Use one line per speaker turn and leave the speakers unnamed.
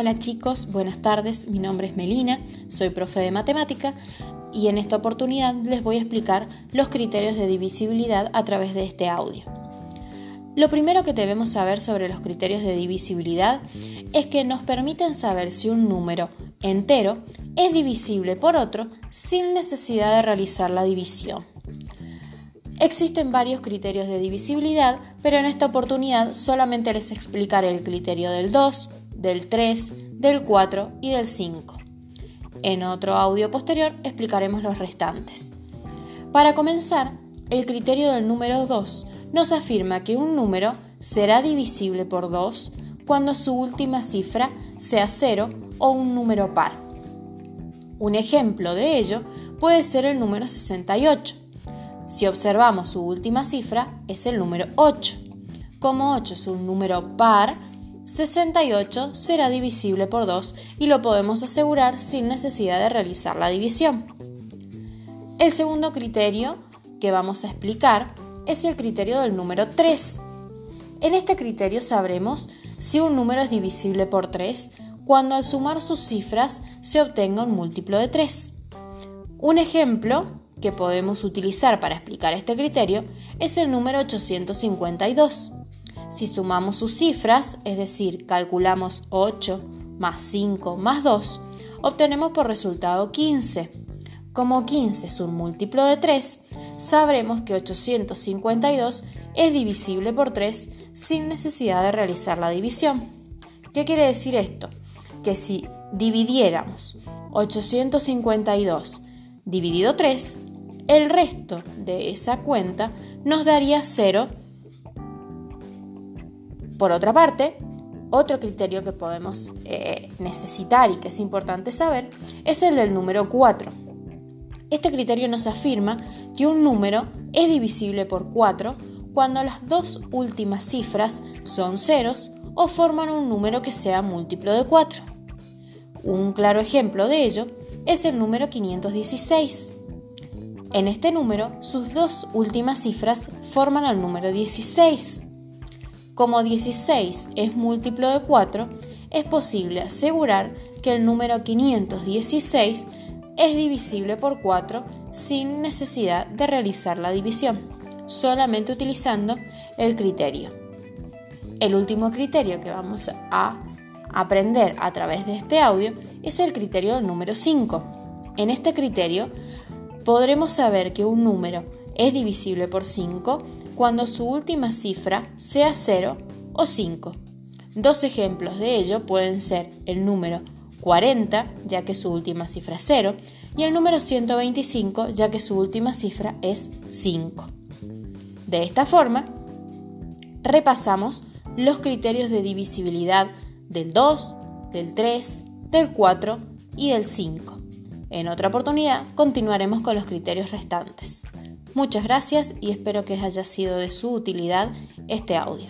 Hola chicos, buenas tardes, mi nombre es Melina, soy profe de matemática y en esta oportunidad les voy a explicar los criterios de divisibilidad a través de este audio. Lo primero que debemos saber sobre los criterios de divisibilidad es que nos permiten saber si un número entero es divisible por otro sin necesidad de realizar la división. Existen varios criterios de divisibilidad, pero en esta oportunidad solamente les explicaré el criterio del 2, del 3, del 4 y del 5. En otro audio posterior explicaremos los restantes. Para comenzar, el criterio del número 2 nos afirma que un número será divisible por 2 cuando su última cifra sea 0 o un número par. Un ejemplo de ello puede ser el número 68. Si observamos su última cifra es el número 8. Como 8 es un número par, 68 será divisible por 2 y lo podemos asegurar sin necesidad de realizar la división. El segundo criterio que vamos a explicar es el criterio del número 3. En este criterio sabremos si un número es divisible por 3 cuando al sumar sus cifras se obtenga un múltiplo de 3. Un ejemplo que podemos utilizar para explicar este criterio es el número 852. Si sumamos sus cifras, es decir, calculamos 8 más 5 más 2, obtenemos por resultado 15. Como 15 es un múltiplo de 3, sabremos que 852 es divisible por 3 sin necesidad de realizar la división. ¿Qué quiere decir esto? Que si dividiéramos 852 dividido 3, el resto de esa cuenta nos daría 0 por otra parte, otro criterio que podemos eh, necesitar y que es importante saber es el del número 4. Este criterio nos afirma que un número es divisible por 4 cuando las dos últimas cifras son ceros o forman un número que sea múltiplo de 4. Un claro ejemplo de ello es el número 516. En este número, sus dos últimas cifras forman el número 16. Como 16 es múltiplo de 4, es posible asegurar que el número 516 es divisible por 4 sin necesidad de realizar la división, solamente utilizando el criterio. El último criterio que vamos a aprender a través de este audio es el criterio del número 5. En este criterio podremos saber que un número es divisible por 5 cuando su última cifra sea 0 o 5. Dos ejemplos de ello pueden ser el número 40, ya que su última cifra es 0, y el número 125, ya que su última cifra es 5. De esta forma, repasamos los criterios de divisibilidad del 2, del 3, del 4 y del 5. En otra oportunidad continuaremos con los criterios restantes. Muchas gracias y espero que haya sido de su utilidad este audio.